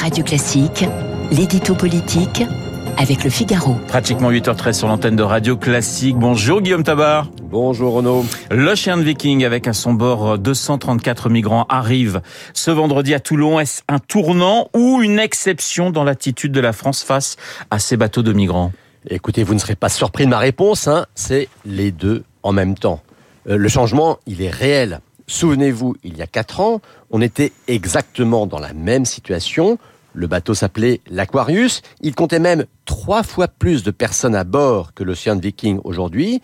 Radio Classique, l'édito politique avec le Figaro. Pratiquement 8h13 sur l'antenne de Radio Classique. Bonjour Guillaume Tabar. Bonjour Renaud. L'Ocean Viking avec à son bord 234 migrants arrive ce vendredi à Toulon. Est-ce un tournant ou une exception dans l'attitude de la France face à ces bateaux de migrants? Écoutez, vous ne serez pas surpris de ma réponse, hein c'est les deux en même temps. Euh, le changement, il est réel. Souvenez-vous, il y a quatre ans, on était exactement dans la même situation. Le bateau s'appelait l'Aquarius. Il comptait même trois fois plus de personnes à bord que l'Ocean Viking aujourd'hui.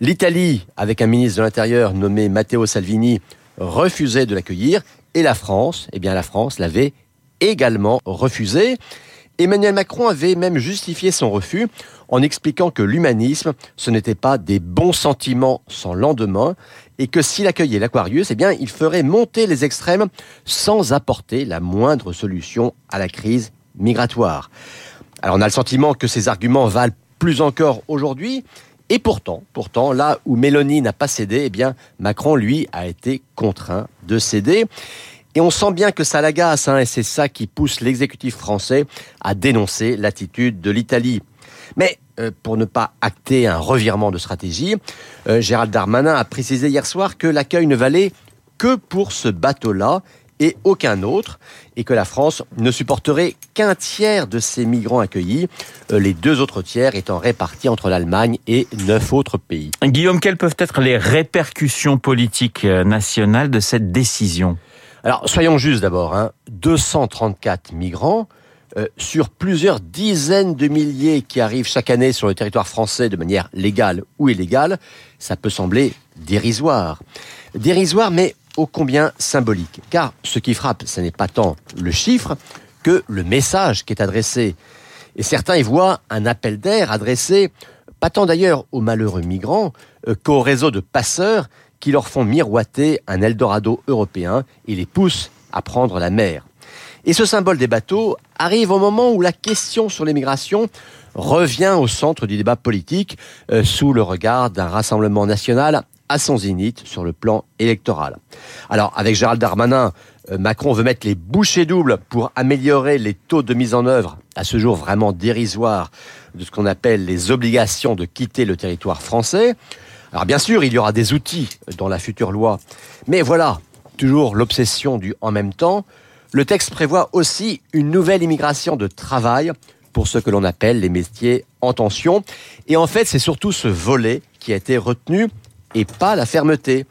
L'Italie, avec un ministre de l'Intérieur nommé Matteo Salvini, refusait de l'accueillir. Et la France, eh bien la France l'avait également refusé. Emmanuel Macron avait même justifié son refus en expliquant que l'humanisme, ce n'était pas des bons sentiments sans lendemain et que s'il accueillait l'Aquarius, eh bien, il ferait monter les extrêmes sans apporter la moindre solution à la crise migratoire. Alors on a le sentiment que ces arguments valent plus encore aujourd'hui, et pourtant, pourtant, là où Mélanie n'a pas cédé, eh bien, Macron, lui, a été contraint de céder. Et on sent bien que ça l'agace, hein, et c'est ça qui pousse l'exécutif français à dénoncer l'attitude de l'Italie. Mais euh, pour ne pas acter un revirement de stratégie, euh, Gérald Darmanin a précisé hier soir que l'accueil ne valait que pour ce bateau-là et aucun autre, et que la France ne supporterait qu'un tiers de ces migrants accueillis, euh, les deux autres tiers étant répartis entre l'Allemagne et neuf autres pays. Guillaume, quelles peuvent être les répercussions politiques nationales de cette décision? Alors, soyons justes d'abord, hein, 234 migrants, euh, sur plusieurs dizaines de milliers qui arrivent chaque année sur le territoire français de manière légale ou illégale, ça peut sembler dérisoire. Dérisoire, mais ô combien symbolique. Car ce qui frappe, ce n'est pas tant le chiffre que le message qui est adressé. Et certains y voient un appel d'air adressé, pas tant d'ailleurs aux malheureux migrants euh, qu'aux réseaux de passeurs qui leur font miroiter un Eldorado européen et les poussent à prendre la mer. Et ce symbole des bateaux arrive au moment où la question sur l'immigration revient au centre du débat politique euh, sous le regard d'un rassemblement national à son zénith sur le plan électoral. Alors, avec Gérald Darmanin, euh, Macron veut mettre les bouchées doubles pour améliorer les taux de mise en œuvre, à ce jour vraiment dérisoires, de ce qu'on appelle les obligations de quitter le territoire français. Alors bien sûr, il y aura des outils dans la future loi, mais voilà, toujours l'obsession du en même temps, le texte prévoit aussi une nouvelle immigration de travail pour ce que l'on appelle les métiers en tension. Et en fait, c'est surtout ce volet qui a été retenu et pas la fermeté.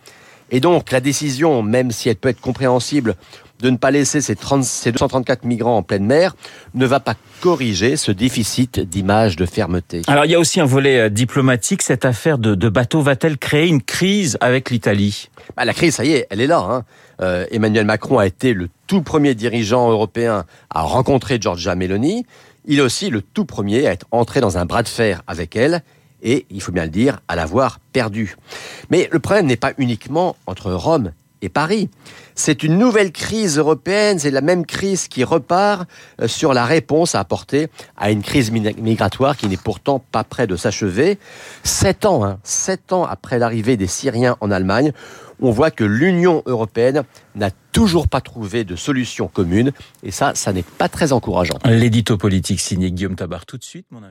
Et donc, la décision, même si elle peut être compréhensible, de ne pas laisser ces, 234 migrants en pleine mer ne va pas corriger ce déficit d'image de fermeté. Alors il y a aussi un volet euh, diplomatique. Cette affaire de, de bateau va-t-elle créer une crise avec l'Italie? Bah, La crise, ça y est, elle est là. Hein. Euh, Emmanuel Macron a été le tout premier dirigeant européen à rencontrer Giorgia Meloni. Il est aussi le tout premier à être entré dans un bras de fer avec elle et, il faut bien le dire, à l'avoir perdu. Mais le problème n'est pas uniquement entre Rome et Paris. C'est une nouvelle crise européenne, c'est la même crise qui repart euh, sur la réponse à apporter à une crise migratoire qui n'est pourtant pas près de s'achever. Sept ans, hein, sept ans après l'arrivée des Syriens en Allemagne, on voit que l'Union européenne n'a toujours pas trouvé de solution commune, et ça, ça n'est pas très encourageant. L'édito politique signé Guillaume Tabar tout de suite, mon.